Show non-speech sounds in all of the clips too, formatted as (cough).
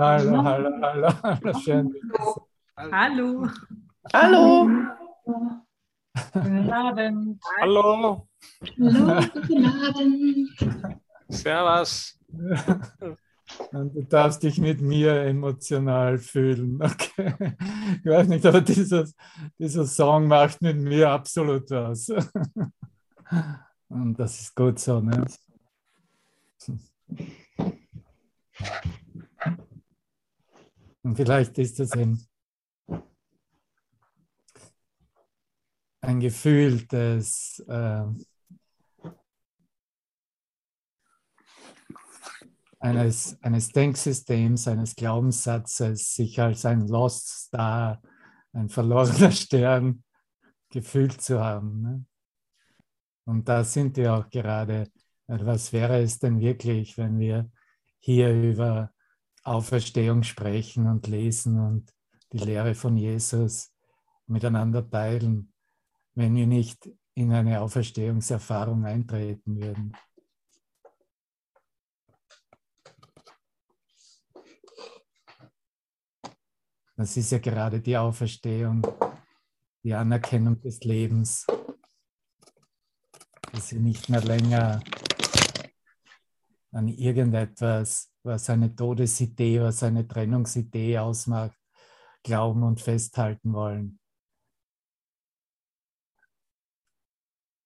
Hallo, hallo, hallo, hallo, (laughs) schön. Hallo. Hallo. Guten Abend. Hallo. Hallo, guten Abend. Servus. Und du darfst dich mit mir emotional fühlen. (laughs) Okay. Ich weiß nicht, aber dieser, dieser Song macht mit mir absolut was. (laughs) Und das ist gut so. Ne? Und vielleicht ist das ein, ein Gefühl des äh, eines, eines Denksystems, eines Glaubenssatzes, sich als ein Lost Star, ein verlorener (laughs) Stern gefühlt zu haben. Ne? Und da sind wir auch gerade. Was wäre es denn wirklich, wenn wir hier über Auferstehung sprechen und lesen und die Lehre von Jesus miteinander teilen, wenn wir nicht in eine Auferstehungserfahrung eintreten würden. Das ist ja gerade die Auferstehung, die Anerkennung des Lebens, dass sie nicht mehr länger an irgendetwas, was eine Todesidee, was eine Trennungsidee ausmacht, glauben und festhalten wollen.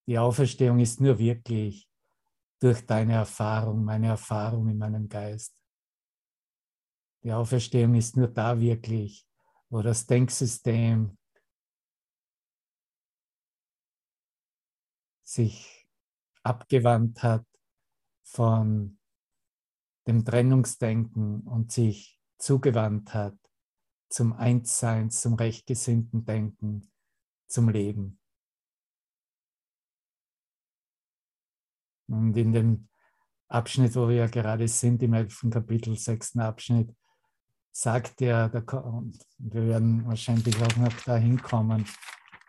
Die Auferstehung ist nur wirklich durch deine Erfahrung, meine Erfahrung in meinem Geist. Die Auferstehung ist nur da wirklich, wo das Denksystem sich abgewandt hat von dem Trennungsdenken und sich zugewandt hat zum Einssein, zum rechtgesinnten Denken, zum Leben. Und in dem Abschnitt, wo wir ja gerade sind, im elften Kapitel, sechsten Abschnitt, sagt er, und wir werden wahrscheinlich auch noch dahin kommen,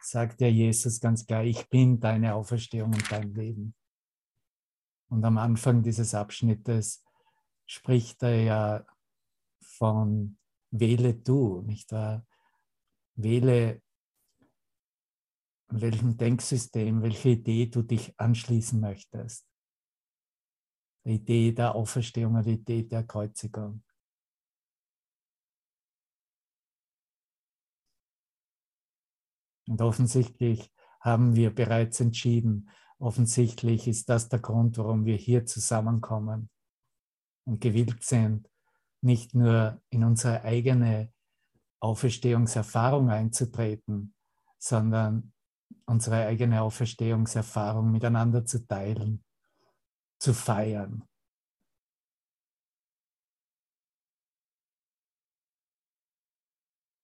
sagt ja Jesus ganz klar, ich bin deine Auferstehung und dein Leben. Und am Anfang dieses Abschnittes spricht er ja von wähle du, nicht wahr? Wähle, welchem Denksystem, welche Idee du dich anschließen möchtest. Die Idee der Auferstehung die Idee der Kreuzigung. Und offensichtlich haben wir bereits entschieden, offensichtlich ist das der Grund, warum wir hier zusammenkommen und gewillt sind, nicht nur in unsere eigene Auferstehungserfahrung einzutreten, sondern unsere eigene Auferstehungserfahrung miteinander zu teilen, zu feiern.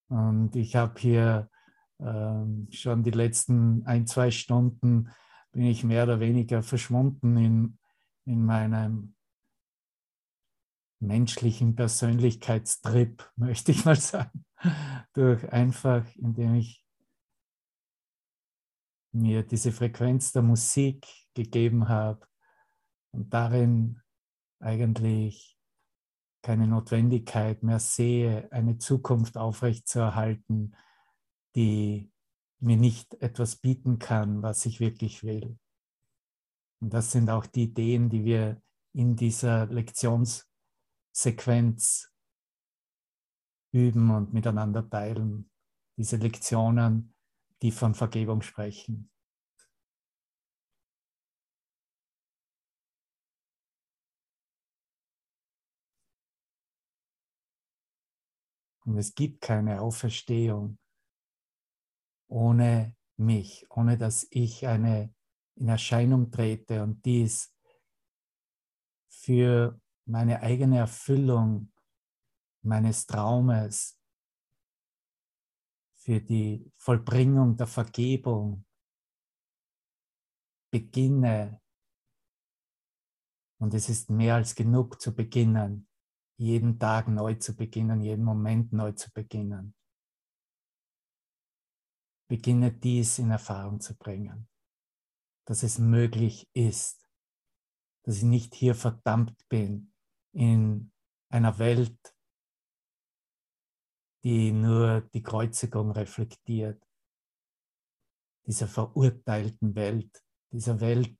Und ich habe hier ähm, schon die letzten ein, zwei Stunden bin ich mehr oder weniger verschwunden in, in meinem menschlichen Persönlichkeitstrip, (laughs) möchte ich mal sagen, durch einfach, indem ich mir diese Frequenz der Musik gegeben habe und darin eigentlich keine Notwendigkeit mehr sehe, eine Zukunft aufrechtzuerhalten, die mir nicht etwas bieten kann, was ich wirklich will. Und das sind auch die Ideen, die wir in dieser Lektions- Sequenz üben und miteinander teilen. Diese Lektionen, die von Vergebung sprechen. Und es gibt keine Auferstehung ohne mich, ohne dass ich eine in Erscheinung trete und dies für meine eigene Erfüllung meines Traumes, für die Vollbringung der Vergebung beginne. Und es ist mehr als genug zu beginnen, jeden Tag neu zu beginnen, jeden Moment neu zu beginnen. Beginne dies in Erfahrung zu bringen, dass es möglich ist, dass ich nicht hier verdammt bin, in einer Welt die nur die Kreuzigung reflektiert, dieser verurteilten Welt, dieser Welt,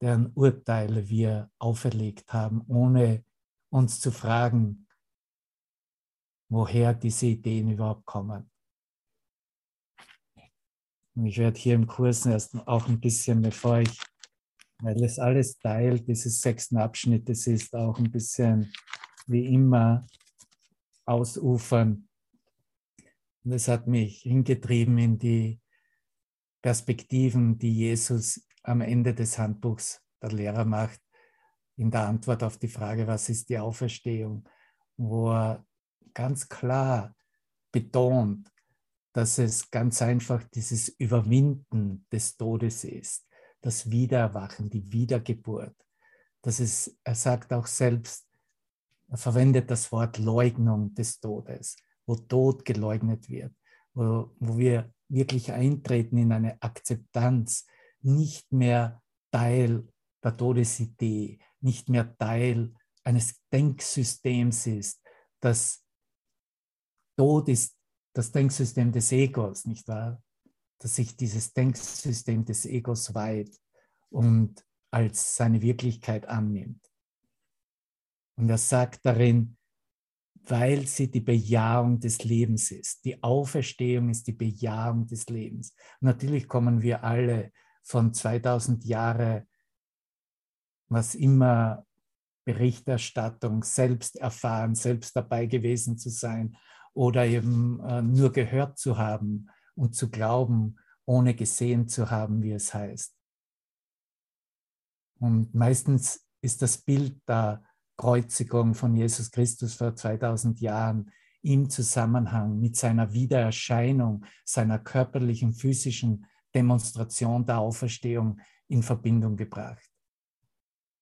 deren Urteile wir auferlegt haben, ohne uns zu fragen, woher diese Ideen überhaupt kommen. Und ich werde hier im Kurs erst auch ein bisschen, bevor ich, weil es alles Teil dieses sechsten Abschnittes ist, auch ein bisschen wie immer ausufern. Und es hat mich hingetrieben in die Perspektiven, die Jesus am Ende des Handbuchs der Lehrer macht, in der Antwort auf die Frage, was ist die Auferstehung, wo er ganz klar betont, dass es ganz einfach dieses Überwinden des Todes ist, das Wiedererwachen, die Wiedergeburt. Das ist, er sagt auch selbst, er verwendet das Wort Leugnung des Todes, wo Tod geleugnet wird, wo, wo wir wirklich eintreten in eine Akzeptanz, nicht mehr Teil der Todesidee, nicht mehr Teil eines Denksystems ist, das Tod ist das Denksystem des Egos, nicht wahr? Dass sich dieses Denksystem des Egos weiht und als seine Wirklichkeit annimmt. Und er sagt darin, weil sie die Bejahung des Lebens ist. Die Auferstehung ist die Bejahung des Lebens. Natürlich kommen wir alle von 2000 Jahren, was immer Berichterstattung, selbst erfahren, selbst dabei gewesen zu sein oder eben äh, nur gehört zu haben und zu glauben, ohne gesehen zu haben, wie es heißt. Und meistens ist das Bild der Kreuzigung von Jesus Christus vor 2000 Jahren im Zusammenhang mit seiner Wiedererscheinung, seiner körperlichen, physischen Demonstration der Auferstehung in Verbindung gebracht.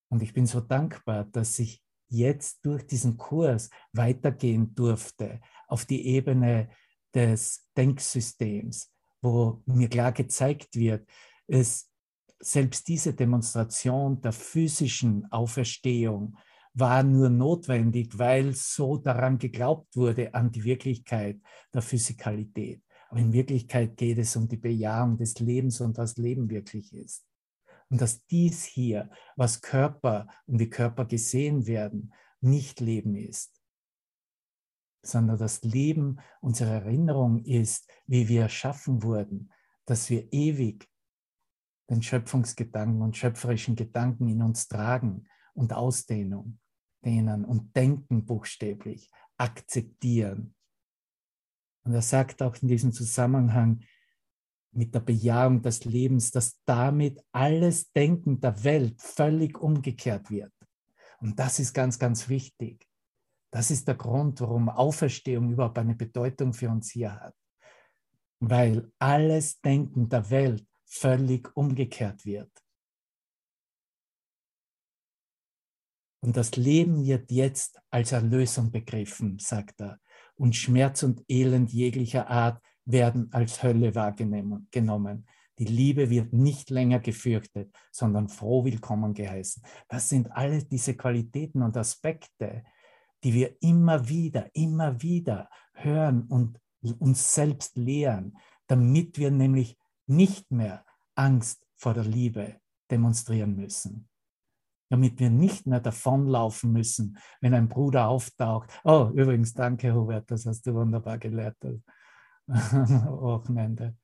Und ich bin so dankbar, dass ich jetzt durch diesen Kurs weitergehen durfte auf die Ebene des Denksystems, wo mir klar gezeigt wird, es selbst diese Demonstration der physischen Auferstehung war nur notwendig, weil so daran geglaubt wurde, an die Wirklichkeit der Physikalität. Aber in Wirklichkeit geht es um die Bejahung des Lebens und was Leben wirklich ist. Und dass dies hier, was Körper und wie Körper gesehen werden, nicht Leben ist, sondern das Leben unsere Erinnerung ist, wie wir erschaffen wurden, dass wir ewig den Schöpfungsgedanken und schöpferischen Gedanken in uns tragen und Ausdehnung dehnen und denken buchstäblich, akzeptieren. Und er sagt auch in diesem Zusammenhang mit der Bejahung des Lebens, dass damit alles Denken der Welt völlig umgekehrt wird. Und das ist ganz, ganz wichtig. Das ist der Grund, warum Auferstehung überhaupt eine Bedeutung für uns hier hat. Weil alles Denken der Welt völlig umgekehrt wird. Und das Leben wird jetzt als Erlösung begriffen, sagt er. Und Schmerz und Elend jeglicher Art werden als Hölle wahrgenommen. Die Liebe wird nicht länger gefürchtet, sondern froh willkommen geheißen. Das sind alle diese Qualitäten und Aspekte, die wir immer wieder, immer wieder hören und uns selbst lehren, damit wir nämlich nicht mehr Angst vor der Liebe demonstrieren müssen damit wir nicht mehr davonlaufen müssen, wenn ein Bruder auftaucht. Oh, übrigens, danke, Hubert, das hast du wunderbar gelehrt am (laughs) Wochenende.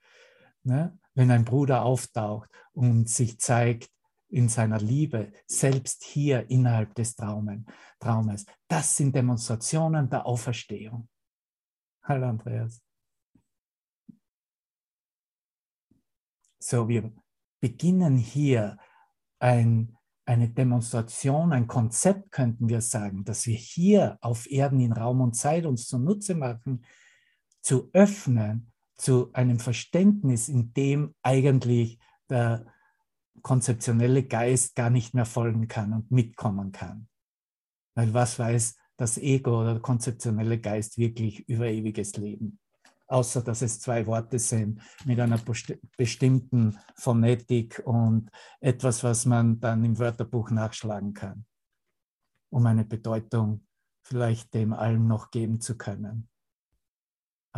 Ne? Wenn ein Bruder auftaucht und sich zeigt in seiner Liebe, selbst hier innerhalb des Traumen, Traumes, das sind Demonstrationen der Auferstehung. Hallo, Andreas. So, wir beginnen hier ein eine Demonstration, ein Konzept könnten wir sagen, dass wir hier auf Erden in Raum und Zeit uns zunutze machen, zu öffnen zu einem Verständnis, in dem eigentlich der konzeptionelle Geist gar nicht mehr folgen kann und mitkommen kann. Weil was weiß das Ego oder der konzeptionelle Geist wirklich über ewiges Leben? außer dass es zwei Worte sind mit einer bestimmten Phonetik und etwas, was man dann im Wörterbuch nachschlagen kann, um eine Bedeutung vielleicht dem allem noch geben zu können.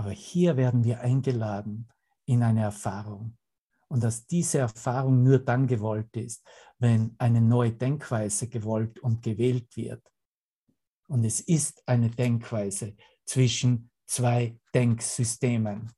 Aber hier werden wir eingeladen in eine Erfahrung. Und dass diese Erfahrung nur dann gewollt ist, wenn eine neue Denkweise gewollt und gewählt wird. Und es ist eine Denkweise zwischen zwei Denksystemen.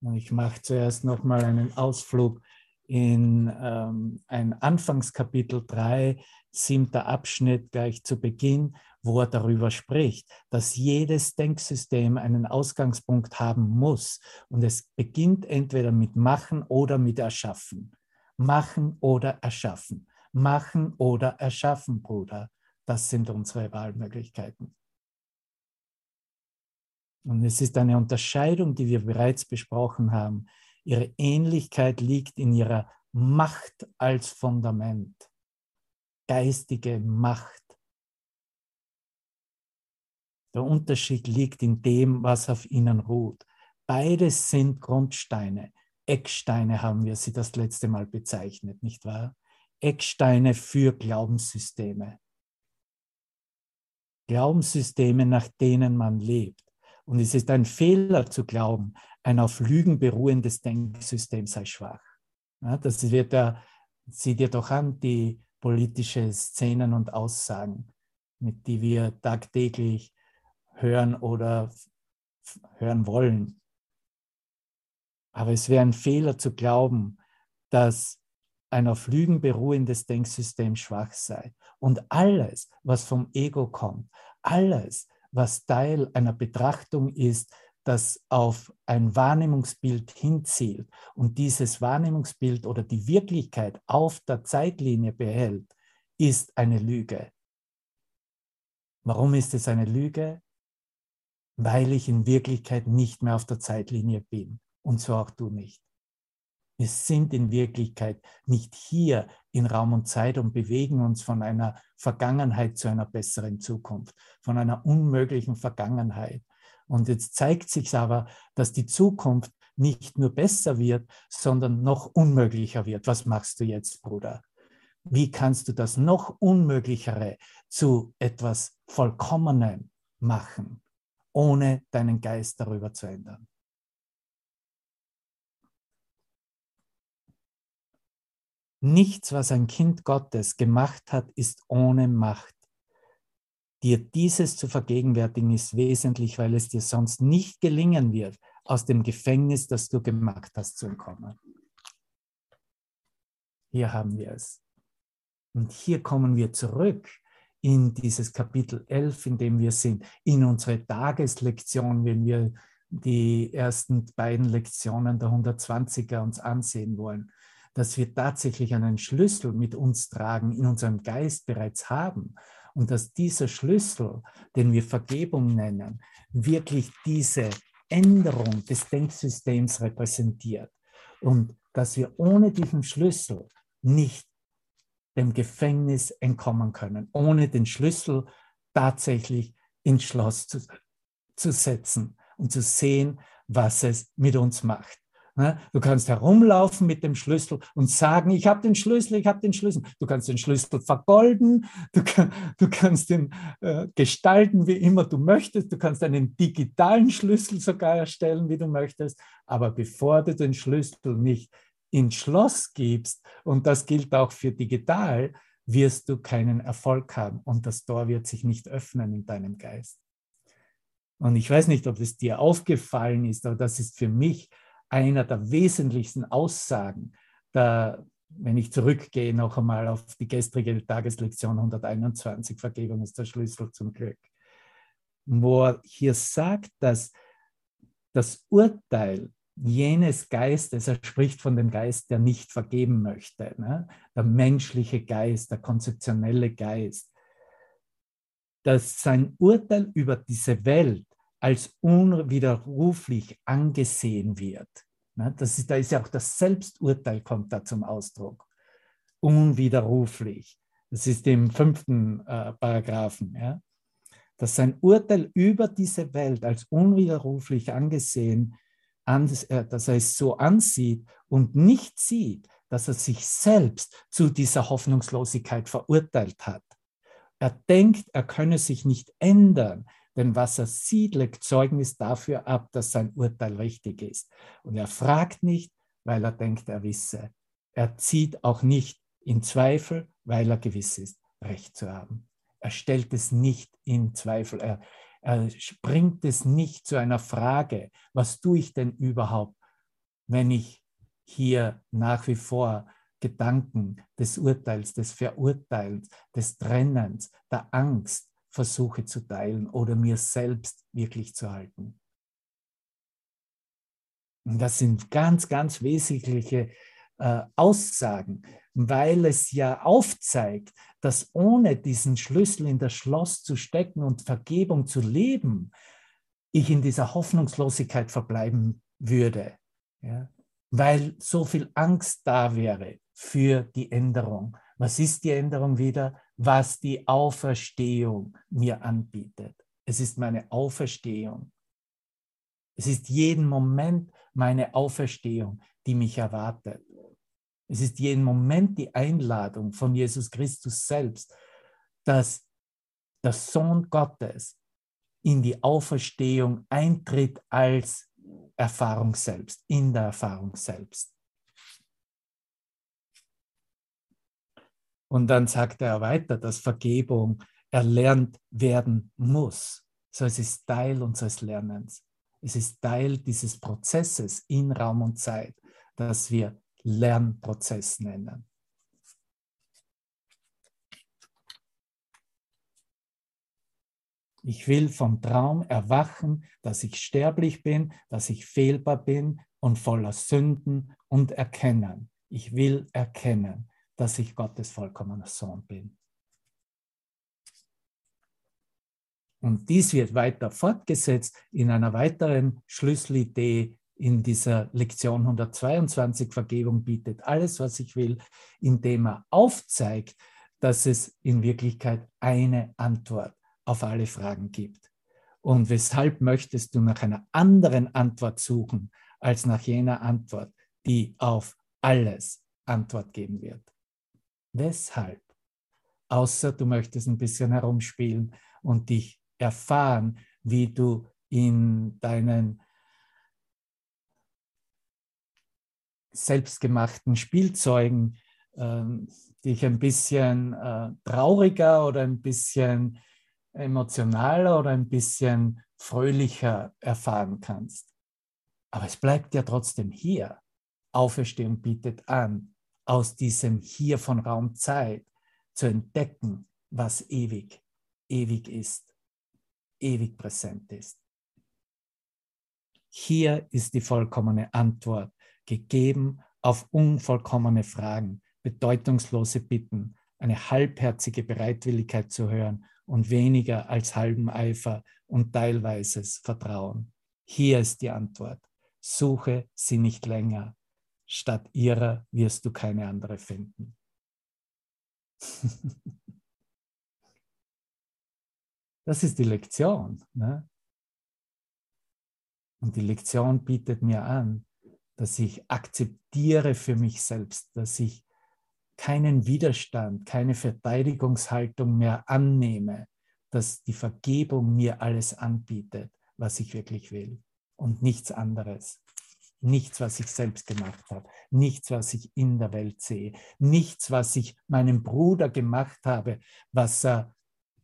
Und ich mache zuerst nochmal einen Ausflug in ähm, ein Anfangskapitel 3, siebter Abschnitt gleich zu Beginn, wo er darüber spricht, dass jedes Denksystem einen Ausgangspunkt haben muss. Und es beginnt entweder mit Machen oder mit Erschaffen. Machen oder erschaffen. Machen oder erschaffen, Bruder. Das sind unsere Wahlmöglichkeiten. Und es ist eine Unterscheidung, die wir bereits besprochen haben. Ihre Ähnlichkeit liegt in ihrer Macht als Fundament. Geistige Macht. Der Unterschied liegt in dem, was auf ihnen ruht. Beides sind Grundsteine. Ecksteine haben wir sie das letzte Mal bezeichnet, nicht wahr? Ecksteine für Glaubenssysteme. Glaubenssysteme, nach denen man lebt. Und es ist ein Fehler zu glauben, ein auf Lügen beruhendes Denksystem sei schwach. Ja, das wird ja, sieh dir doch an, die politische Szenen und Aussagen, mit die wir tagtäglich hören oder hören wollen. Aber es wäre ein Fehler zu glauben, dass ein auf Lügen beruhendes Denksystem schwach sei. Und alles, was vom Ego kommt, alles, was Teil einer Betrachtung ist, das auf ein Wahrnehmungsbild hinzielt und dieses Wahrnehmungsbild oder die Wirklichkeit auf der Zeitlinie behält, ist eine Lüge. Warum ist es eine Lüge? Weil ich in Wirklichkeit nicht mehr auf der Zeitlinie bin und so auch du nicht. Wir sind in Wirklichkeit nicht hier in Raum und Zeit und bewegen uns von einer Vergangenheit zu einer besseren Zukunft, von einer unmöglichen Vergangenheit. Und jetzt zeigt sich aber, dass die Zukunft nicht nur besser wird, sondern noch unmöglicher wird. Was machst du jetzt, Bruder? Wie kannst du das noch Unmöglichere zu etwas Vollkommenem machen, ohne deinen Geist darüber zu ändern? Nichts, was ein Kind Gottes gemacht hat, ist ohne Macht. Dir dieses zu vergegenwärtigen ist wesentlich, weil es dir sonst nicht gelingen wird, aus dem Gefängnis, das du gemacht hast, zu entkommen. Hier haben wir es. Und hier kommen wir zurück in dieses Kapitel 11, in dem wir sind, in unsere Tageslektion, wenn wir die ersten beiden Lektionen der 120er uns ansehen wollen dass wir tatsächlich einen Schlüssel mit uns tragen, in unserem Geist bereits haben. Und dass dieser Schlüssel, den wir Vergebung nennen, wirklich diese Änderung des Denksystems repräsentiert. Und dass wir ohne diesen Schlüssel nicht dem Gefängnis entkommen können, ohne den Schlüssel tatsächlich ins Schloss zu, zu setzen und zu sehen, was es mit uns macht. Ne? Du kannst herumlaufen mit dem Schlüssel und sagen, ich habe den Schlüssel, ich habe den Schlüssel. Du kannst den Schlüssel vergolden, du, du kannst ihn äh, gestalten, wie immer du möchtest. Du kannst einen digitalen Schlüssel sogar erstellen, wie du möchtest. Aber bevor du den Schlüssel nicht ins Schloss gibst, und das gilt auch für digital, wirst du keinen Erfolg haben und das Tor wird sich nicht öffnen in deinem Geist. Und ich weiß nicht, ob es dir aufgefallen ist, aber das ist für mich einer der wesentlichsten Aussagen, der, wenn ich zurückgehe noch einmal auf die gestrige Tageslektion 121, Vergebung ist der Schlüssel zum Glück, wo er hier sagt, dass das Urteil jenes Geistes, er spricht von dem Geist, der nicht vergeben möchte, ne? der menschliche Geist, der konzeptionelle Geist, dass sein Urteil über diese Welt als unwiderruflich angesehen wird. Das ist, da ist ja auch das Selbsturteil kommt da zum Ausdruck. Unwiderruflich. Das ist im fünften äh, Paragraphen. Ja? Dass sein Urteil über diese Welt als unwiderruflich angesehen, an, äh, dass er es so ansieht und nicht sieht, dass er sich selbst zu dieser Hoffnungslosigkeit verurteilt hat. Er denkt, er könne sich nicht ändern, denn was er sieht, legt Zeugnis dafür ab, dass sein Urteil richtig ist. Und er fragt nicht, weil er denkt, er wisse. Er zieht auch nicht in Zweifel, weil er gewiss ist, Recht zu haben. Er stellt es nicht in Zweifel. Er, er bringt es nicht zu einer Frage, was tue ich denn überhaupt, wenn ich hier nach wie vor Gedanken des Urteils, des Verurteilens, des Trennens, der Angst versuche zu teilen oder mir selbst wirklich zu halten. Und das sind ganz, ganz wesentliche äh, Aussagen, weil es ja aufzeigt, dass ohne diesen Schlüssel in das Schloss zu stecken und Vergebung zu leben, ich in dieser Hoffnungslosigkeit verbleiben würde. Ja? Weil so viel Angst da wäre für die Änderung. Was ist die Änderung wieder? Was die Auferstehung mir anbietet. Es ist meine Auferstehung. Es ist jeden Moment meine Auferstehung, die mich erwartet. Es ist jeden Moment die Einladung von Jesus Christus selbst, dass der Sohn Gottes in die Auferstehung eintritt als Erfahrung selbst, in der Erfahrung selbst. Und dann sagt er weiter, dass Vergebung erlernt werden muss. So es ist Teil unseres Lernens. Es ist Teil dieses Prozesses in Raum und Zeit, dass wir Lernprozess nennen. Ich will vom Traum erwachen, dass ich sterblich bin, dass ich fehlbar bin und voller Sünden und erkennen. Ich will erkennen, dass ich Gottes vollkommener Sohn bin. Und dies wird weiter fortgesetzt in einer weiteren Schlüsselidee in dieser Lektion 122 Vergebung bietet alles, was ich will, indem er aufzeigt, dass es in Wirklichkeit eine Antwort auf alle Fragen gibt. Und weshalb möchtest du nach einer anderen Antwort suchen, als nach jener Antwort, die auf alles Antwort geben wird? Weshalb? Außer du möchtest ein bisschen herumspielen und dich erfahren, wie du in deinen selbstgemachten Spielzeugen ähm, dich ein bisschen äh, trauriger oder ein bisschen emotionaler oder ein bisschen fröhlicher erfahren kannst. Aber es bleibt ja trotzdem hier. Auferstehung bietet an, aus diesem Hier von Raum Zeit zu entdecken, was ewig, ewig ist, ewig präsent ist. Hier ist die vollkommene Antwort gegeben auf unvollkommene Fragen, bedeutungslose Bitten, eine halbherzige Bereitwilligkeit zu hören und weniger als halben Eifer und teilweises Vertrauen. Hier ist die Antwort. Suche sie nicht länger. Statt ihrer wirst du keine andere finden. (laughs) das ist die Lektion. Ne? Und die Lektion bietet mir an, dass ich akzeptiere für mich selbst, dass ich keinen Widerstand, keine Verteidigungshaltung mehr annehme, dass die Vergebung mir alles anbietet, was ich wirklich will. Und nichts anderes. Nichts, was ich selbst gemacht habe, nichts, was ich in der Welt sehe, nichts, was ich meinem Bruder gemacht habe, was er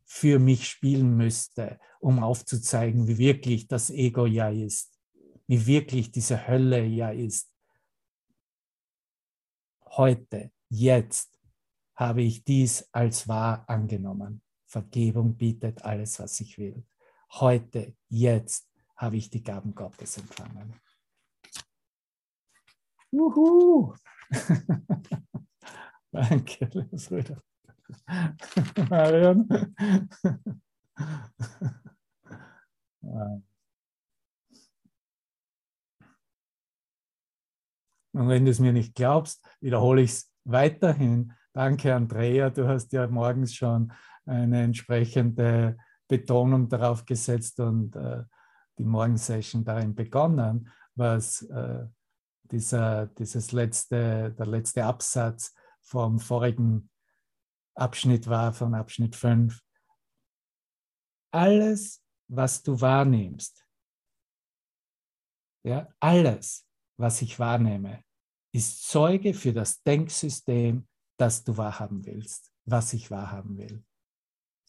für mich spielen müsste, um aufzuzeigen, wie wirklich das Ego ja ist wie wirklich diese Hölle ja ist. Heute, jetzt habe ich dies als wahr angenommen. Vergebung bietet alles, was ich will. Heute, jetzt habe ich die Gaben Gottes empfangen. Juhu! (laughs) Danke, Brüder. Marion. (laughs) Und wenn du es mir nicht glaubst, wiederhole ich es weiterhin. Danke, Andrea. Du hast ja morgens schon eine entsprechende Betonung darauf gesetzt und äh, die Morgensession darin begonnen, was äh, dieser, dieses letzte, der letzte Absatz vom vorigen Abschnitt war, von Abschnitt 5. Alles, was du wahrnimmst, ja, alles, was ich wahrnehme, ist Zeuge für das Denksystem, das du wahrhaben willst, was ich wahrhaben will.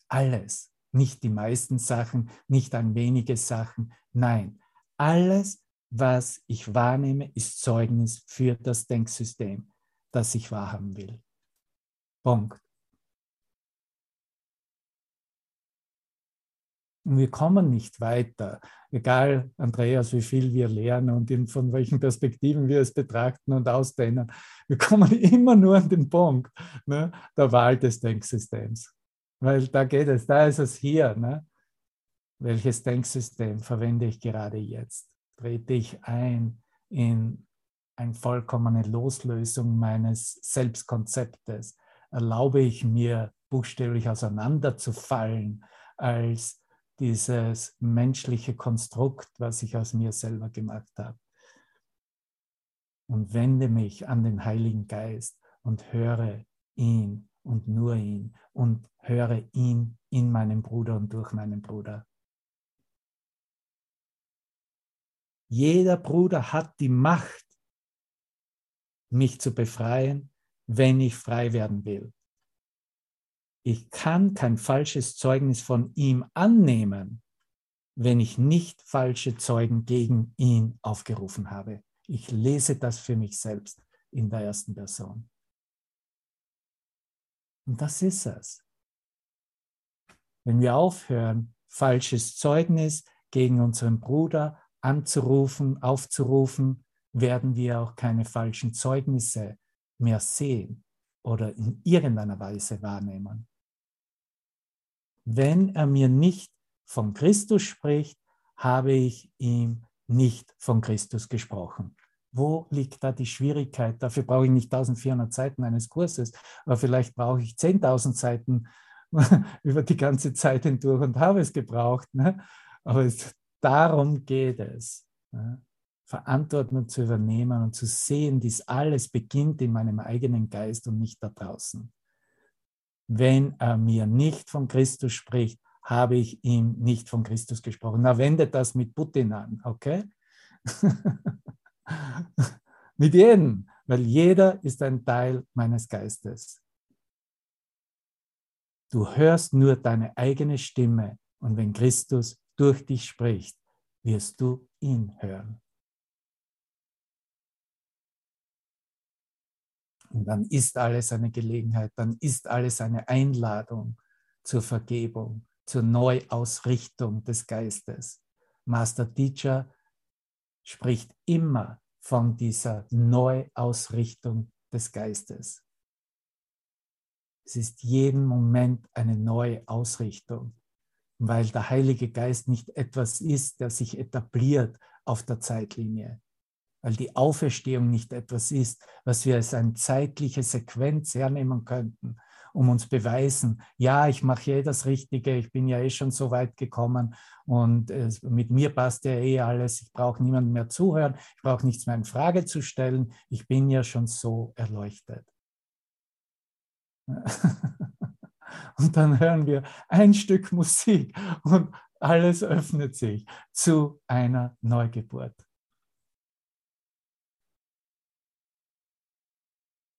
Alles, nicht die meisten Sachen, nicht ein wenige Sachen, nein, alles, was ich wahrnehme, ist Zeugnis für das Denksystem, das ich wahrhaben will. Punkt. Und wir kommen nicht weiter, egal, Andreas, wie viel wir lernen und in, von welchen Perspektiven wir es betrachten und ausdehnen. Wir kommen (laughs) immer nur an den Punkt ne, der Wahl des Denksystems. Weil da geht es, da ist es hier. Ne? Welches Denksystem verwende ich gerade jetzt? Trete ich ein in eine vollkommene Loslösung meines Selbstkonzeptes? Erlaube ich mir, buchstäblich auseinanderzufallen als dieses menschliche Konstrukt, was ich aus mir selber gemacht habe. Und wende mich an den Heiligen Geist und höre ihn und nur ihn und höre ihn in meinem Bruder und durch meinen Bruder. Jeder Bruder hat die Macht, mich zu befreien, wenn ich frei werden will ich kann kein falsches Zeugnis von ihm annehmen, wenn ich nicht falsche Zeugen gegen ihn aufgerufen habe. Ich lese das für mich selbst in der ersten Person. Und das ist es. Wenn wir aufhören, falsches Zeugnis gegen unseren Bruder anzurufen, aufzurufen, werden wir auch keine falschen Zeugnisse mehr sehen oder in irgendeiner Weise wahrnehmen wenn er mir nicht von Christus spricht, habe ich ihm nicht von Christus gesprochen. Wo liegt da die Schwierigkeit? Dafür brauche ich nicht 1400 Seiten eines Kurses, aber vielleicht brauche ich 10.000 Seiten (laughs) über die ganze Zeit hindurch und habe es gebraucht. Ne? Aber es, darum geht es. Ne? Verantwortung zu übernehmen und zu sehen, dies alles beginnt in meinem eigenen Geist und nicht da draußen wenn er mir nicht von Christus spricht, habe ich ihm nicht von Christus gesprochen. Na, wendet das mit Putin an, okay? (laughs) mit jedem, weil jeder ist ein Teil meines Geistes. Du hörst nur deine eigene Stimme und wenn Christus durch dich spricht, wirst du ihn hören. Und dann ist alles eine Gelegenheit, dann ist alles eine Einladung zur Vergebung, zur Neuausrichtung des Geistes. Master Teacher spricht immer von dieser Neuausrichtung des Geistes. Es ist jeden Moment eine neue Ausrichtung, weil der Heilige Geist nicht etwas ist, der sich etabliert auf der Zeitlinie, weil die Auferstehung nicht etwas ist, was wir als eine zeitliche Sequenz hernehmen könnten, um uns beweisen, ja, ich mache eh das Richtige, ich bin ja eh schon so weit gekommen und äh, mit mir passt ja eh alles, ich brauche niemandem mehr zuhören, ich brauche nichts mehr in Frage zu stellen, ich bin ja schon so erleuchtet. (laughs) und dann hören wir ein Stück Musik und alles öffnet sich zu einer Neugeburt.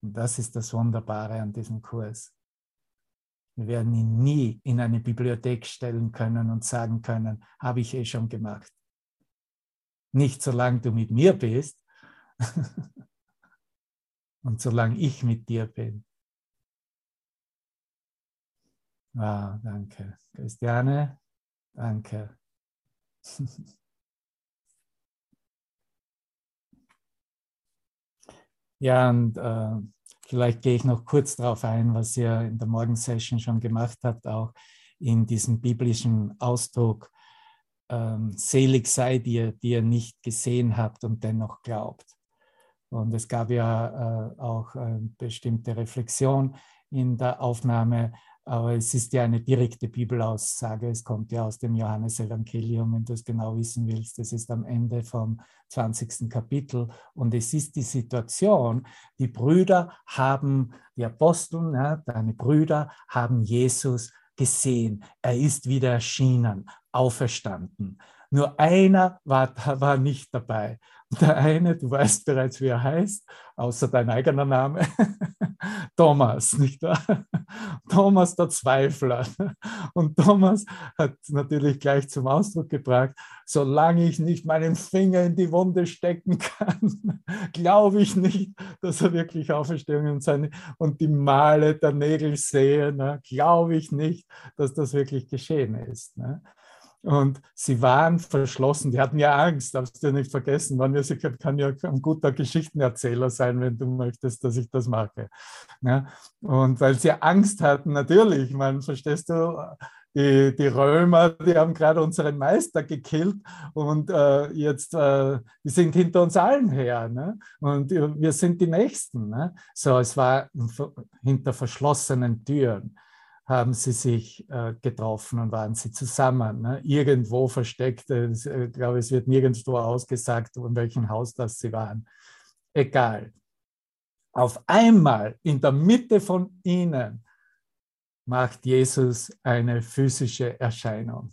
Und das ist das Wunderbare an diesem Kurs. Wir werden ihn nie in eine Bibliothek stellen können und sagen können, habe ich eh schon gemacht. Nicht solange du mit mir bist (laughs) und solange ich mit dir bin. Wow, danke. Christiane, danke. (laughs) ja, und äh, Vielleicht gehe ich noch kurz darauf ein, was ihr in der Morgensession schon gemacht habt, auch in diesem biblischen Ausdruck, ähm, selig seid ihr, die ihr nicht gesehen habt und dennoch glaubt. Und es gab ja äh, auch eine bestimmte Reflexion in der Aufnahme, aber es ist ja eine direkte Bibelaussage. Es kommt ja aus dem Johannesevangelium, wenn du es genau wissen willst. Es ist am Ende vom 20. Kapitel. Und es ist die Situation, die Brüder haben, die Apostel, ja, deine Brüder haben Jesus gesehen. Er ist wieder erschienen auferstanden. Nur einer war, war nicht dabei. Der eine, du weißt bereits, wie er heißt, außer dein eigener Name, (laughs) Thomas, nicht wahr? (laughs) Thomas der Zweifler. (laughs) Und Thomas hat natürlich gleich zum Ausdruck gebracht, solange ich nicht meinen Finger in die Wunde stecken kann, glaube ich nicht, dass er wirklich Auferstehung und, seine, und die Male der Nägel sehe, ne? glaube ich nicht, dass das wirklich geschehen ist. Ne? Und sie waren verschlossen, die hatten ja Angst, darfst du nicht vergessen. Man kann ja ein guter Geschichtenerzähler sein, wenn du möchtest, dass ich das mache. Ja, und weil sie Angst hatten, natürlich, man, verstehst du, die, die Römer, die haben gerade unseren Meister gekillt und äh, jetzt, äh, die sind hinter uns allen her. Ne? Und wir sind die Nächsten. Ne? So, es war hinter verschlossenen Türen haben sie sich äh, getroffen und waren sie zusammen. Ne? Irgendwo versteckt, äh, ich glaube, es wird nirgendwo ausgesagt, in welchem Haus das sie waren. Egal. Auf einmal in der Mitte von ihnen macht Jesus eine physische Erscheinung.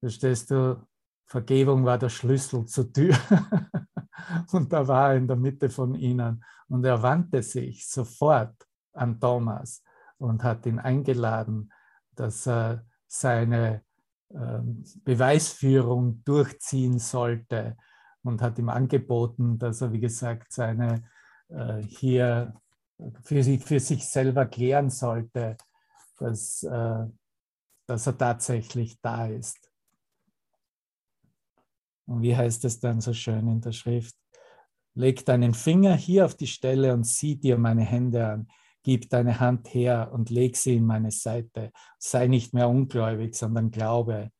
Verstehst du? Vergebung war der Schlüssel zur Tür. (laughs) und da war er in der Mitte von ihnen. Und er wandte sich sofort an Thomas und hat ihn eingeladen, dass er seine ähm, Beweisführung durchziehen sollte und hat ihm angeboten, dass er, wie gesagt, seine äh, hier für, sich, für sich selber klären sollte, dass, äh, dass er tatsächlich da ist. Und wie heißt es dann so schön in der Schrift? Leg deinen Finger hier auf die Stelle und sieh dir meine Hände an gib deine Hand her und leg sie in meine Seite. Sei nicht mehr ungläubig, sondern glaube.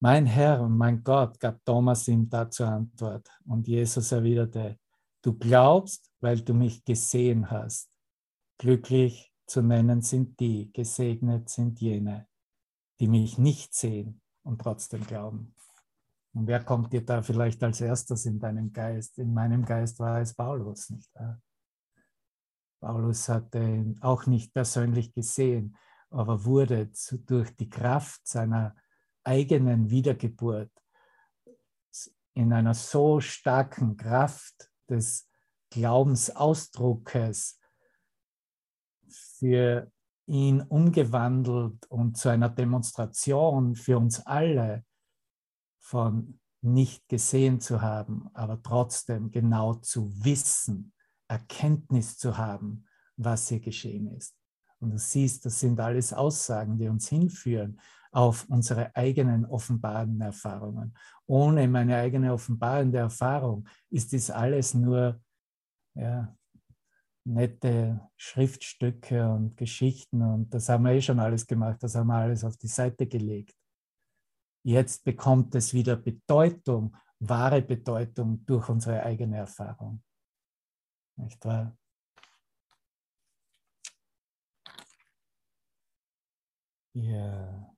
Mein Herr und mein Gott gab Thomas ihm dazu Antwort. Und Jesus erwiderte, du glaubst, weil du mich gesehen hast. Glücklich zu nennen sind die, gesegnet sind jene, die mich nicht sehen und trotzdem glauben. Und wer kommt dir da vielleicht als erstes in deinem Geist? In meinem Geist war es Paulus, nicht wahr? Paulus hatte ihn auch nicht persönlich gesehen, aber wurde zu, durch die Kraft seiner eigenen Wiedergeburt in einer so starken Kraft des Glaubensausdruckes für ihn umgewandelt und zu einer Demonstration für uns alle von nicht gesehen zu haben, aber trotzdem genau zu wissen, Erkenntnis zu haben, was hier geschehen ist. Und du siehst, das sind alles Aussagen, die uns hinführen auf unsere eigenen offenbarenden Erfahrungen. Ohne meine eigene offenbarende Erfahrung ist dies alles nur ja, nette Schriftstücke und Geschichten und das haben wir eh schon alles gemacht, das haben wir alles auf die Seite gelegt. Jetzt bekommt es wieder Bedeutung, wahre Bedeutung durch unsere eigene Erfahrung. Nicht wahr? Ja.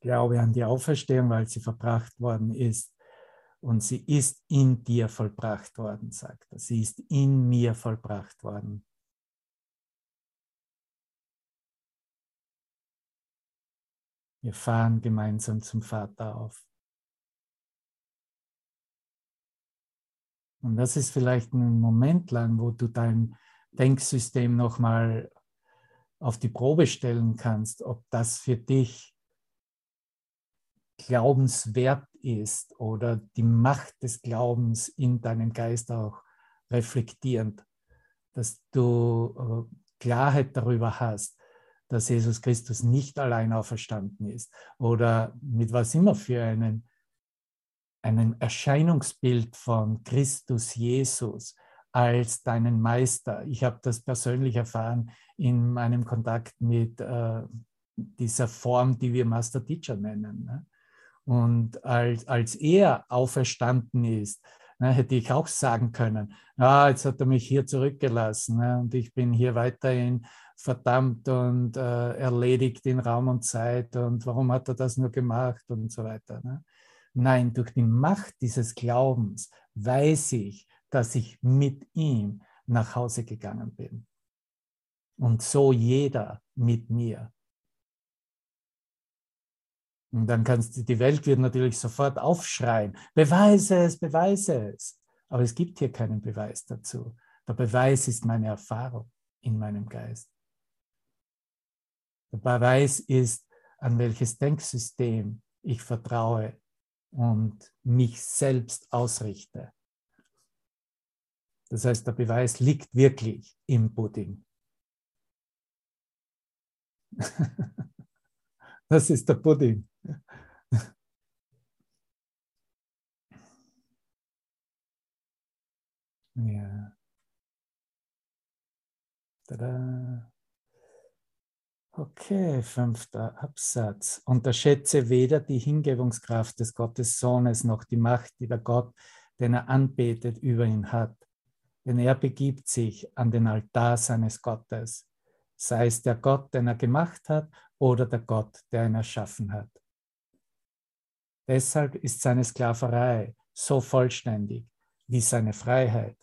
Glaube an die Auferstehung, weil sie verbracht worden ist. Und sie ist in dir vollbracht worden, sagt er. Sie ist in mir vollbracht worden. Wir fahren gemeinsam zum Vater auf. Und das ist vielleicht ein Moment lang, wo du dein Denksystem nochmal auf die Probe stellen kannst, ob das für dich glaubenswert ist oder die Macht des Glaubens in deinem Geist auch reflektierend, dass du äh, Klarheit darüber hast, dass Jesus Christus nicht allein auferstanden ist oder mit was immer für einen einem Erscheinungsbild von Christus Jesus als deinen Meister. Ich habe das persönlich erfahren in meinem Kontakt mit äh, dieser Form, die wir Master Teacher nennen. Ne? Und als, als er auferstanden ist, ne, hätte ich auch sagen können, ah, jetzt hat er mich hier zurückgelassen ne, und ich bin hier weiterhin verdammt und äh, erledigt in Raum und Zeit und warum hat er das nur gemacht und so weiter. Ne? Nein, durch die Macht dieses Glaubens weiß ich, dass ich mit ihm nach Hause gegangen bin. Und so jeder mit mir. Und dann kannst du, die Welt wird natürlich sofort aufschreien, beweise es, beweise es. Aber es gibt hier keinen Beweis dazu. Der Beweis ist meine Erfahrung in meinem Geist. Der Beweis ist, an welches Denksystem ich vertraue und mich selbst ausrichte. Das heißt, der Beweis liegt wirklich im Pudding. (laughs) Das ist der Pudding. (laughs) Ja. Tada. Okay, fünfter Absatz. Unterschätze weder die Hingebungskraft des Gottes Sohnes noch die Macht, die der Gott, den er anbetet, über ihn hat. Denn er begibt sich an den Altar seines Gottes, sei es der Gott, den er gemacht hat, oder der Gott, der ihn erschaffen hat. Deshalb ist seine Sklaverei so vollständig wie seine Freiheit,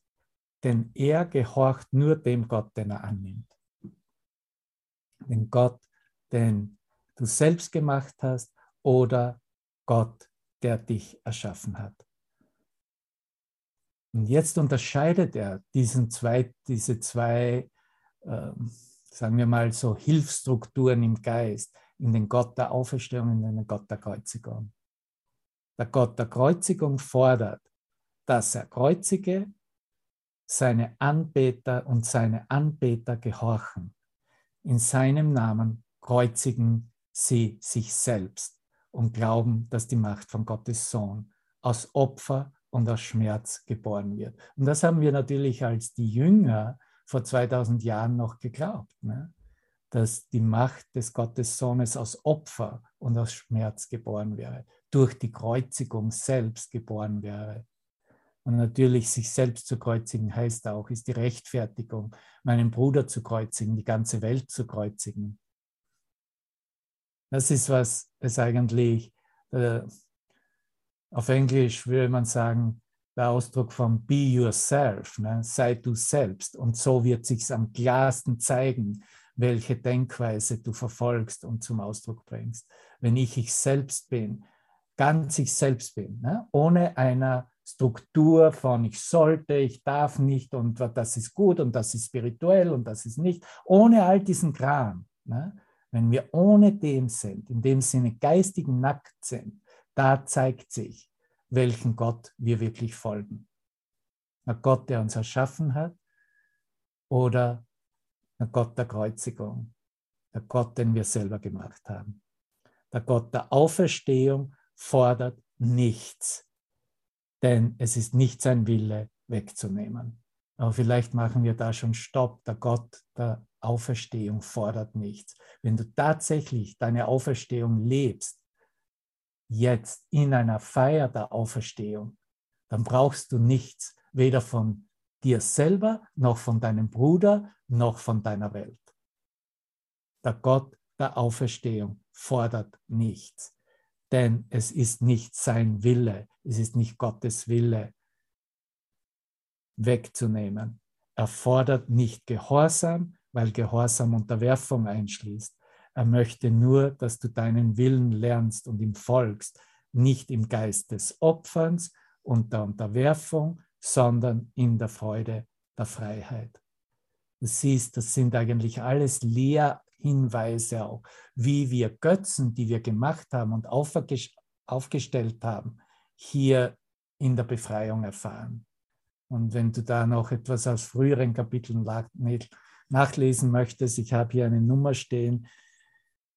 denn er gehorcht nur dem Gott, den er annimmt. Den Gott, den du selbst gemacht hast oder Gott, der dich erschaffen hat. Und jetzt unterscheidet er diesen zwei, diese zwei, äh, sagen wir mal so, Hilfsstrukturen im Geist, in den Gott der Auferstehung in den Gott der Kreuzigung. Der Gott der Kreuzigung fordert, dass er Kreuzige seine Anbeter und seine Anbeter gehorchen. In seinem Namen kreuzigen sie sich selbst und glauben, dass die Macht von Gottes Sohn aus Opfer und aus Schmerz geboren wird. Und das haben wir natürlich als die Jünger vor 2000 Jahren noch geglaubt, ne? dass die Macht des Gottes Sohnes aus Opfer und aus Schmerz geboren wäre, durch die Kreuzigung selbst geboren wäre. Und natürlich sich selbst zu kreuzigen heißt auch, ist die Rechtfertigung, meinen Bruder zu kreuzigen, die ganze Welt zu kreuzigen. Das ist, was es eigentlich, äh, auf Englisch würde man sagen, der Ausdruck von be yourself, ne? sei du selbst. Und so wird sich am klarsten zeigen, welche Denkweise du verfolgst und zum Ausdruck bringst. Wenn ich ich selbst bin, ganz ich selbst bin, ne? ohne einer Struktur von ich sollte, ich darf nicht und das ist gut und das ist spirituell und das ist nicht, ohne all diesen Kram. Ne? Wenn wir ohne dem sind, in dem Sinne geistig nackt sind, da zeigt sich, welchen Gott wir wirklich folgen. Ein Gott, der uns erschaffen hat oder ein Gott der Kreuzigung, der Gott, den wir selber gemacht haben. Der Gott der Auferstehung fordert nichts denn es ist nicht sein Wille wegzunehmen. Aber vielleicht machen wir da schon Stopp. Der Gott der Auferstehung fordert nichts. Wenn du tatsächlich deine Auferstehung lebst, jetzt in einer Feier der Auferstehung, dann brauchst du nichts, weder von dir selber, noch von deinem Bruder, noch von deiner Welt. Der Gott der Auferstehung fordert nichts denn es ist nicht sein Wille, es ist nicht Gottes Wille wegzunehmen. Er fordert nicht Gehorsam, weil Gehorsam Unterwerfung einschließt. Er möchte nur, dass du deinen Willen lernst und ihm folgst, nicht im Geist des Opferns und der Unterwerfung, sondern in der Freude der Freiheit. Du siehst, das sind eigentlich alles Lehr Hinweise auch, wie wir Götzen, die wir gemacht haben und aufgestellt haben, hier in der Befreiung erfahren. Und wenn du da noch etwas aus früheren Kapiteln nachlesen möchtest, ich habe hier eine Nummer stehen,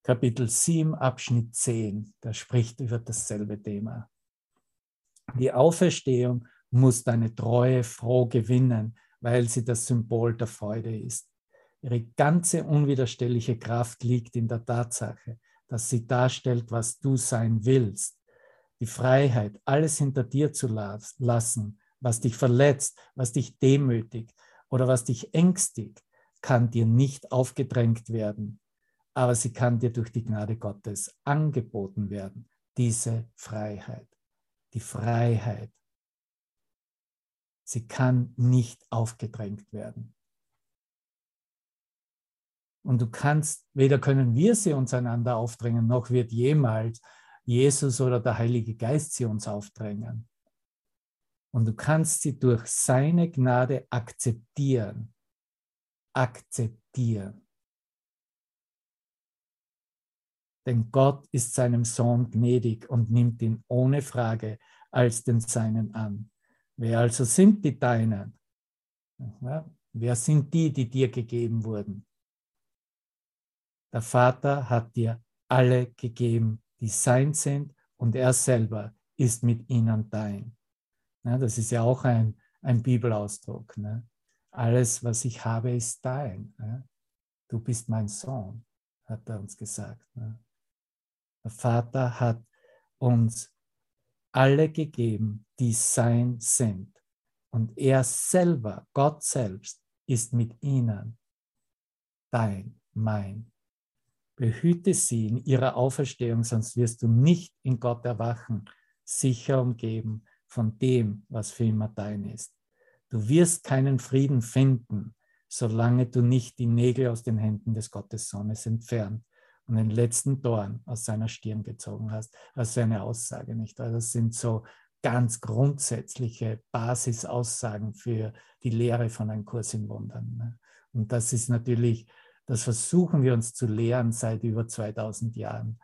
Kapitel 7, Abschnitt 10, da spricht über dasselbe Thema. Die Auferstehung muss deine Treue froh gewinnen, weil sie das Symbol der Freude ist. Ihre ganze unwiderstehliche Kraft liegt in der Tatsache, dass sie darstellt, was du sein willst. Die Freiheit, alles hinter dir zu lassen, was dich verletzt, was dich demütigt oder was dich ängstigt, kann dir nicht aufgedrängt werden, aber sie kann dir durch die Gnade Gottes angeboten werden, diese Freiheit. Die Freiheit. Sie kann nicht aufgedrängt werden. Und du kannst, weder können wir sie uns einander aufdrängen, noch wird jemals Jesus oder der Heilige Geist sie uns aufdrängen. Und du kannst sie durch seine Gnade akzeptieren. Akzeptieren. Denn Gott ist seinem Sohn gnädig und nimmt ihn ohne Frage als den Seinen an. Wer also sind die Deinen? Ja, wer sind die, die dir gegeben wurden? Der Vater hat dir alle gegeben, die sein sind, und er selber ist mit ihnen dein. Ja, das ist ja auch ein, ein Bibelausdruck. Ne? Alles, was ich habe, ist dein. Ne? Du bist mein Sohn, hat er uns gesagt. Ne? Der Vater hat uns alle gegeben, die sein sind. Und er selber, Gott selbst, ist mit ihnen dein, mein. Behüte sie in ihrer Auferstehung, sonst wirst du nicht in Gott erwachen, sicher umgeben von dem, was für immer dein ist. Du wirst keinen Frieden finden, solange du nicht die Nägel aus den Händen des Gottessohnes entfernt und den letzten Dorn aus seiner Stirn gezogen hast. Ist eine Aussage, nicht? Das sind so ganz grundsätzliche Basisaussagen für die Lehre von einem Kurs in Wundern. Ne? Und das ist natürlich, das versuchen wir uns zu lehren seit über 2000 Jahren.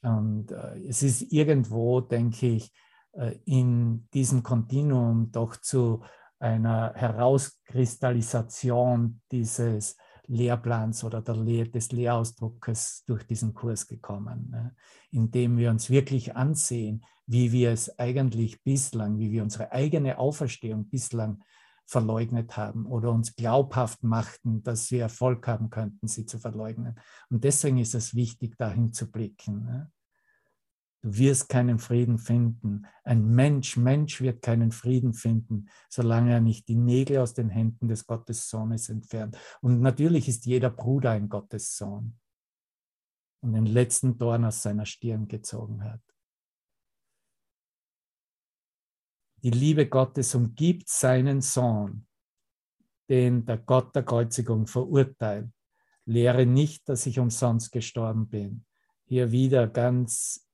Und äh, es ist irgendwo, denke ich, äh, in diesem Kontinuum doch zu einer Herauskristallisation dieses Lehrplans oder der, des Lehrausdruckes durch diesen Kurs gekommen, ne? indem wir uns wirklich ansehen, wie wir es eigentlich bislang, wie wir unsere eigene Auferstehung bislang verleugnet haben oder uns glaubhaft machten, dass wir Erfolg haben könnten, sie zu verleugnen. Und deswegen ist es wichtig, dahin zu blicken. Du wirst keinen Frieden finden. Ein Mensch, Mensch wird keinen Frieden finden, solange er nicht die Nägel aus den Händen des Gottessohnes entfernt. Und natürlich ist jeder Bruder ein Gottessohn und den letzten Dorn aus seiner Stirn gezogen hat. Die Liebe Gottes umgibt seinen Sohn, den der Gott der Kreuzigung verurteilt. Lehre nicht, dass ich umsonst gestorben bin. Hier wieder ganz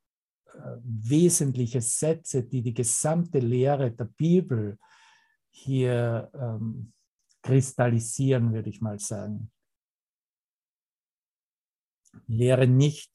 wesentliche Sätze, die die gesamte Lehre der Bibel hier ähm, kristallisieren, würde ich mal sagen. Lehre nicht,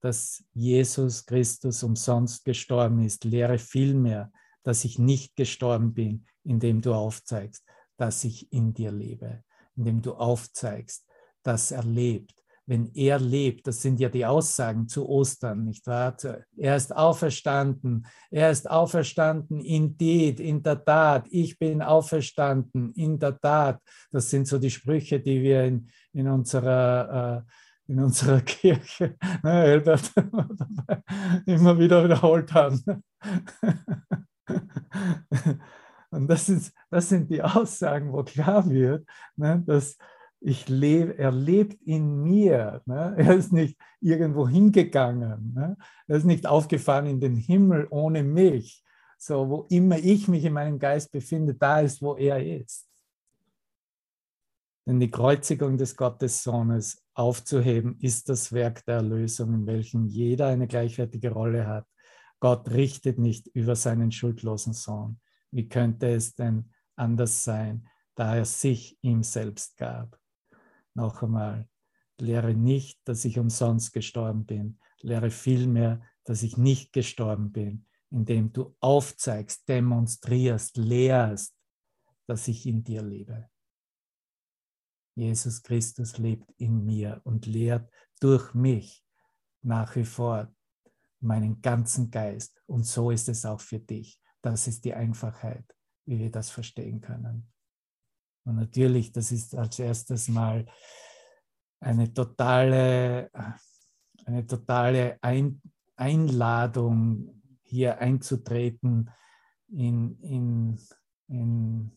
dass Jesus Christus umsonst gestorben ist. Lehre vielmehr, dass ich nicht gestorben bin, indem du aufzeigst, dass ich in dir lebe, indem du aufzeigst, dass er lebt, wenn er lebt, das sind ja die Aussagen zu Ostern, nicht wahr? Er ist auferstanden, er ist auferstanden, indeed, in der Tat, ich bin auferstanden, in der Tat. Das sind so die Sprüche, die wir in, in unserer, äh, in unserer (laughs) Kirche, ne, Albert, (laughs) immer wieder wiederholt haben. (laughs) (laughs) Und das, ist, das sind die Aussagen, wo klar wird, ne, dass ich lebe, er lebt in mir. Ne? (laughs) Er ist nicht irgendwo hingegangen. Ne? Er ist nicht aufgefahren in den Himmel ohne mich. So, wo immer ich mich in meinem Geist befinde, da ist, wo er ist. Denn die Kreuzigung des Gottessohnes aufzuheben, ist das Werk der Erlösung, in welchem jeder eine gleichwertige Rolle hat. Gott richtet nicht über seinen schuldlosen Sohn. Wie könnte es denn anders sein, da er sich ihm selbst gab? noch einmal, lehre nicht, dass ich umsonst gestorben bin. Lehre vielmehr, dass ich nicht gestorben bin, indem du aufzeigst, demonstrierst, lehrst, dass ich in dir lebe. Jesus Christus lebt in mir und lehrt durch mich nach wie vor meinen ganzen Geist. Und so ist es auch für dich. Das ist die Einfachheit, wie wir das verstehen können. Und natürlich, das ist als erstes mal eine totale, eine totale Ein Einladung, hier einzutreten in, in, in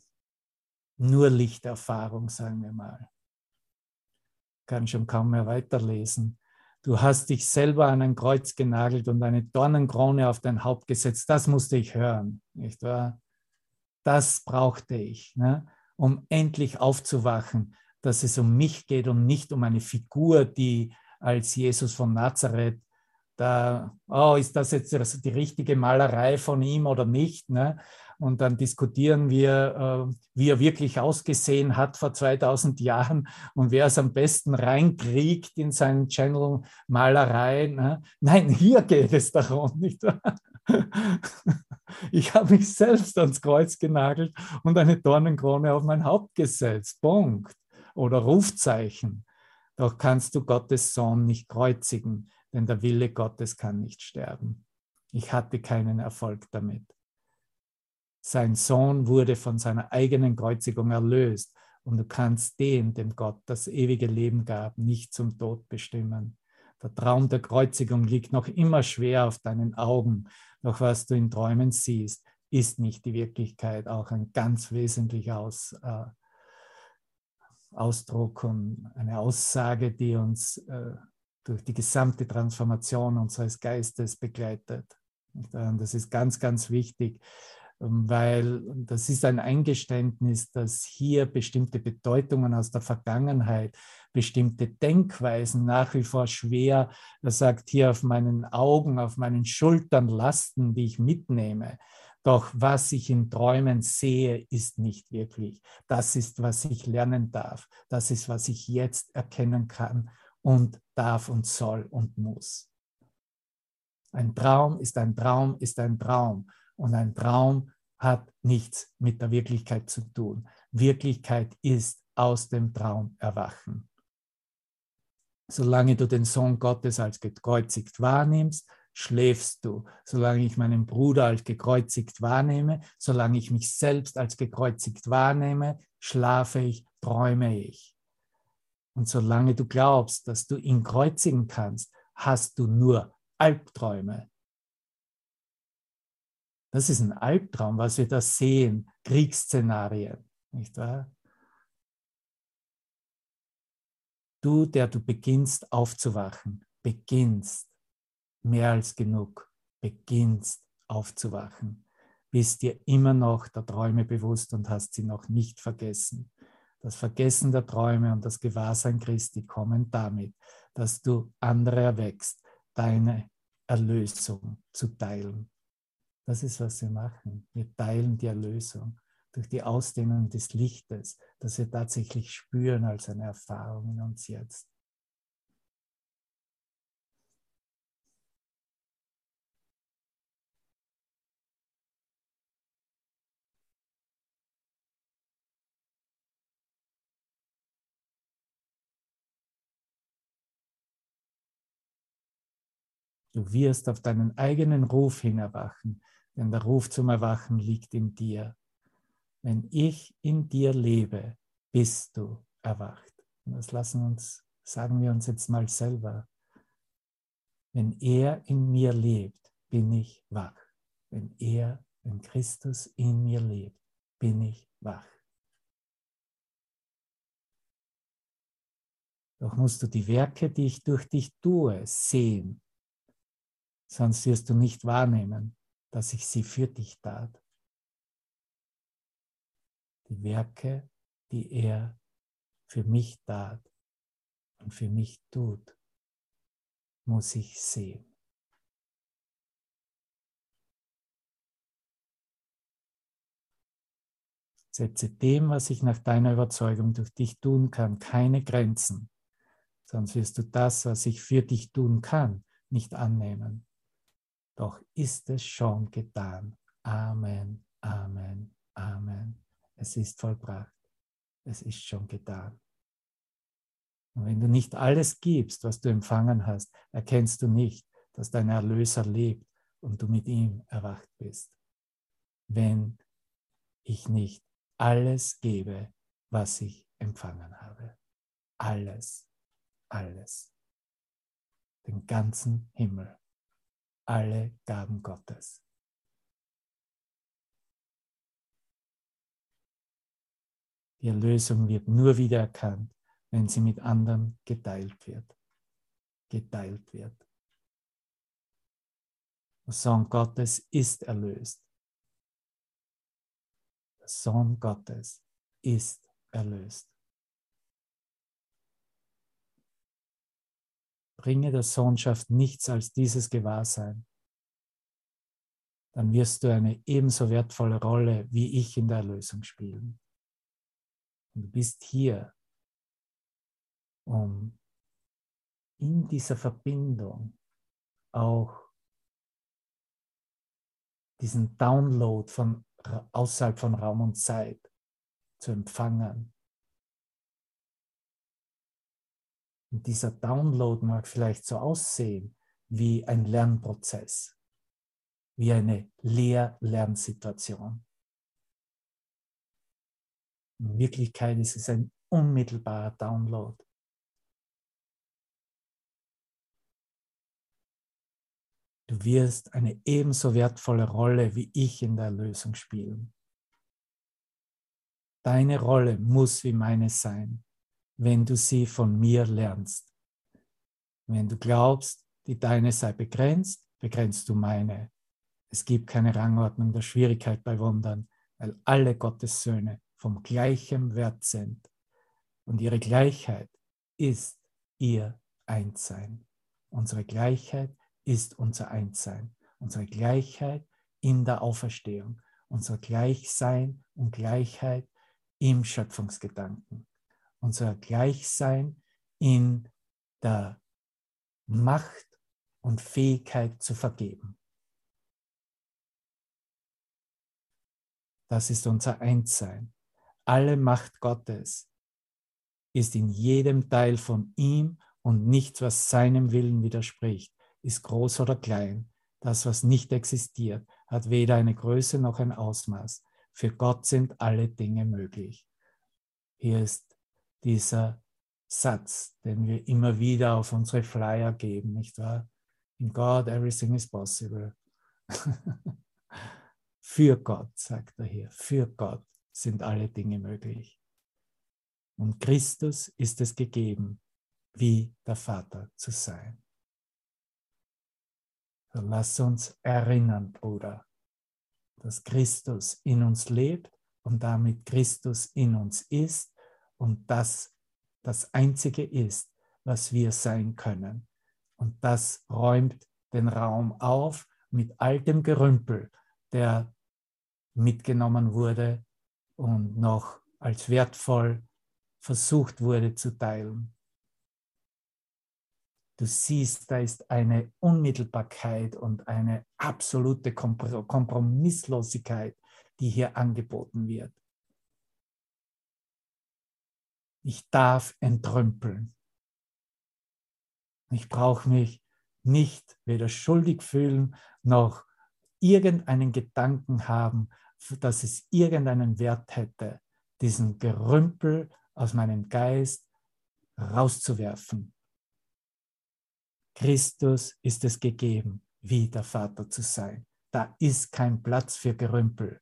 nur Lichterfahrung, sagen wir mal. Kann schon kaum mehr weiterlesen. Du hast dich selber an ein Kreuz genagelt und eine Dornenkrone auf dein Haupt gesetzt. Das musste ich hören, nicht wahr? Das brauchte ich. Ne? um endlich aufzuwachen, dass es um mich geht und nicht um eine Figur, die als Jesus von Nazareth da, oh, ist das jetzt die richtige Malerei von ihm oder nicht? Ne? Und dann diskutieren wir, äh, wie er wirklich ausgesehen hat vor 2000 Jahren und wer es am besten reinkriegt in seinen Channel Malerei. Ne? Nein, (laughs) hier geht es darum, nicht? (laughs) Ich habe mich selbst ans Kreuz genagelt und eine Dornenkrone auf mein Haupt gesetzt. Punkt. Oder Rufzeichen. Doch kannst du Gottes Sohn nicht kreuzigen denn der Wille Gottes kann nicht sterben. Ich hatte keinen Erfolg damit. Sein Sohn wurde von seiner eigenen Kreuzigung erlöst und du kannst den, dem Gott das ewige Leben gab, nicht zum Tod bestimmen. Der Traum der Kreuzigung liegt noch immer schwer auf deinen Augen, doch was du in Träumen siehst, ist nicht die Wirklichkeit, auch ein ganz wesentlicher Aus, äh, Ausdruck und eine Aussage, die uns äh, durch die gesamte Transformation unseres Geistes begleitet. Das ist ganz, ganz wichtig, weil das ist ein Eingeständnis, dass hier bestimmte Bedeutungen aus der Vergangenheit, bestimmte Denkweisen nach wie vor schwer, er sagt hier auf meinen Augen, auf meinen Schultern lasten, die ich mitnehme. Doch was ich in Träumen sehe, ist nicht wirklich. Das ist, was ich lernen darf. Das ist, was ich jetzt erkennen kann und darf und soll und muss. Ein Traum ist ein Traum, ist ein Traum. Und ein Traum hat nichts mit der Wirklichkeit zu tun. Wirklichkeit ist aus dem Traum erwachen. Solange du den Sohn Gottes als gekreuzigt wahrnimmst, schläfst du. Solange ich meinen Bruder als gekreuzigt wahrnehme, solange ich mich selbst als gekreuzigt wahrnehme, schlafe ich, träume ich. Und solange du glaubst, dass du ihn kreuzigen kannst, hast du nur Albträume. Das ist ein Albtraum, was wir da sehen, Kriegsszenarien, nicht wahr? Du, der du beginnst aufzuwachen, beginnst mehr als genug, beginnst aufzuwachen, bist dir immer noch der Träume bewusst und hast sie noch nicht vergessen. Das Vergessen der Träume und das Gewahrsein Christi kommen damit, dass du andere erwächst, deine Erlösung zu teilen. Das ist, was wir machen. Wir teilen die Erlösung durch die Ausdehnung des Lichtes, das wir tatsächlich spüren als eine Erfahrung in uns jetzt. Du wirst auf deinen eigenen Ruf hin erwachen, denn der Ruf zum Erwachen liegt in dir. Wenn ich in dir lebe, bist du erwacht. Und das lassen uns, sagen wir uns jetzt mal selber. Wenn er in mir lebt, bin ich wach. Wenn er, wenn Christus in mir lebt, bin ich wach. Doch musst du die Werke, die ich durch dich tue, sehen sonst wirst du nicht wahrnehmen, dass ich sie für dich tat. Die Werke, die er für mich tat und für mich tut, muss ich sehen. Setze dem, was ich nach deiner Überzeugung durch dich tun kann, keine Grenzen, sonst wirst du das, was ich für dich tun kann, nicht annehmen. Doch ist es schon getan. Amen, Amen, Amen. Es ist vollbracht. Es ist schon getan. Und wenn du nicht alles gibst, was du empfangen hast, erkennst du nicht, dass dein Erlöser lebt und du mit ihm erwacht bist. Wenn ich nicht alles gebe, was ich empfangen habe. Alles, alles. Den ganzen Himmel alle Gaben Gottes. Die Erlösung wird nur wiedererkannt, wenn sie mit anderen geteilt wird. Geteilt wird. Der Sohn Gottes ist erlöst. Der Sohn Gottes ist erlöst. Bringe der Sohnschaft nichts als dieses Gewahrsein, dann wirst du eine ebenso wertvolle Rolle wie ich in der Erlösung spielen. Und du bist hier, um in dieser Verbindung auch diesen Download von außerhalb von Raum und Zeit zu empfangen. Dieser Download mag vielleicht so aussehen wie ein Lernprozess, wie eine Lehr-Lernsituation. In Wirklichkeit ist es ein unmittelbarer Download. Du wirst eine ebenso wertvolle Rolle wie ich in der Erlösung spielen. Deine Rolle muss wie meine sein, wenn du sie von mir lernst. Wenn du glaubst, die deine sei begrenzt, begrenzt du meine. Es gibt keine Rangordnung der Schwierigkeit bei Wundern, weil alle Gottes Söhne vom gleichen Wert sind. Und ihre Gleichheit ist ihr Einssein. Unsere Gleichheit ist unser Einssein, unsere Gleichheit in der Auferstehung, unser Gleichsein und Gleichheit im Schöpfungsgedanken, unser Gleichsein in der Macht und Fähigkeit zu vergeben. Das ist unser Einssein. Alle Macht Gottes ist in jedem Teil von ihm und nichts, was seinem Willen widerspricht ist groß oder klein. Das, was nicht existiert, hat weder eine Größe noch ein Ausmaß. Für Gott sind alle Dinge möglich. Hier ist dieser Satz, den wir immer wieder auf unsere Flyer geben, nicht wahr? In God everything is possible. (laughs) für Gott, sagt er hier, für Gott sind alle Dinge möglich. Und Christus ist es gegeben, wie der Vater zu sein. Lass uns erinnern, Bruder, dass Christus in uns lebt und damit Christus in uns ist und das das Einzige ist, was wir sein können. Und das räumt den Raum auf mit all dem Gerümpel, der mitgenommen wurde und noch als wertvoll versucht wurde zu teilen. Du siehst, da ist eine Unmittelbarkeit und eine absolute Kompromisslosigkeit, die hier angeboten wird. Ich darf entrümpeln. Ich brauche mich nicht weder schuldig fühlen noch irgendeinen Gedanken haben, dass es irgendeinen Wert hätte, diesen Gerümpel aus meinem Geist rauszuwerfen Christus ist es gegeben, wie der Vater zu sein. Da ist kein Platz für Gerümpel.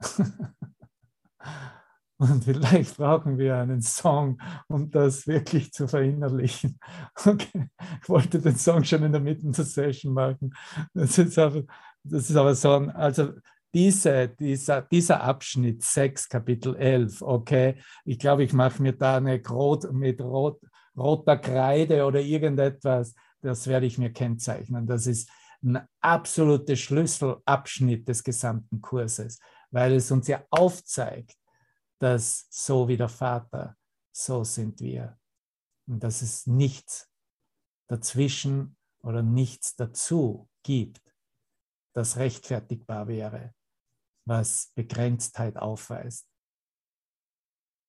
(laughs) (laughs) Und vielleicht brauchen wir einen Song, um das wirklich zu verinnerlichen. (laughs) Okay. Ich wollte den Song schon in der Mitte der Session machen. Das ist aber, das ist aber so ein, also diese, dieser, dieser Abschnitt 6, Kapitel 11, okay, ich glaube, ich mache mir da eine Rot, mit Rot, roter Kreide oder irgendetwas das werde ich mir kennzeichnen. Das ist ein absoluter Schlüsselabschnitt des gesamten Kurses, weil es uns ja aufzeigt, dass so wie der Vater, so sind wir. Und dass es nichts dazwischen oder nichts dazu gibt, das rechtfertigbar wäre, was Begrenztheit aufweist,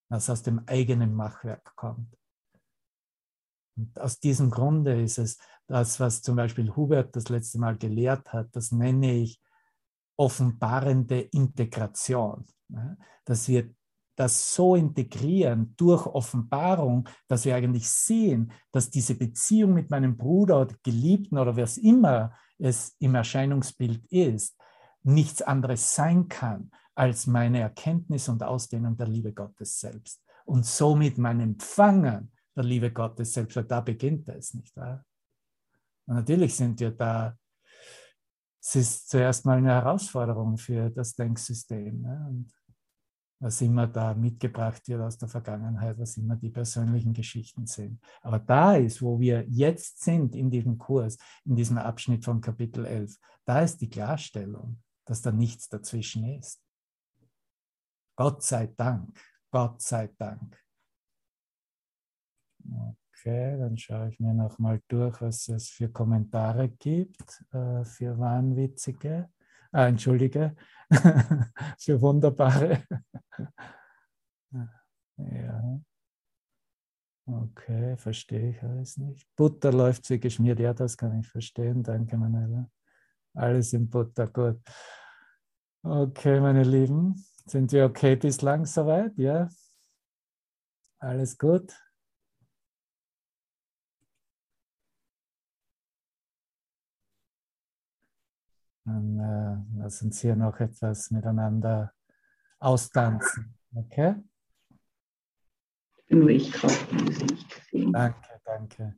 was aus dem eigenen Machwerk kommt. Und aus diesem Grunde ist es das, was zum Beispiel Hubert das letzte Mal gelehrt hat, das nenne ich offenbarende Integration. Dass wir das so integrieren durch Offenbarung, dass wir eigentlich sehen, dass diese Beziehung mit meinem Bruder oder Geliebten oder wer es immer es im Erscheinungsbild ist, nichts anderes sein kann als meine Erkenntnis und Ausdehnung der Liebe Gottes selbst. Und somit mein Empfangen der Liebe Gottes selbst, weil da beginnt es, nicht wahr? Und natürlich sind wir da, es ist zuerst mal eine Herausforderung für das Denksystem. Ne? Und was immer da mitgebracht wird aus der Vergangenheit, was immer die persönlichen Geschichten sind. Aber da ist, wo wir jetzt sind in diesem Kurs, in diesem Abschnitt von Kapitel 11, da ist die Klarstellung, dass da nichts dazwischen ist. Gott sei Dank, Gott sei Dank. Okay, dann schaue ich mir nochmal durch, was es für Kommentare gibt, äh, für Wahnwitzige. Ah, entschuldige, (laughs) für Wunderbare. (laughs) ja. Okay, verstehe ich alles nicht. Butter läuft wie geschmiert, ja, das kann ich verstehen. Danke, Manuela. Alles in Butter, gut. Okay, meine Lieben, sind wir okay bislang soweit? Ja? Alles gut? Dann äh, lass uns hier noch etwas miteinander austanzen. Okay? Nur ich drauf, kann es nicht sehen. Danke, danke.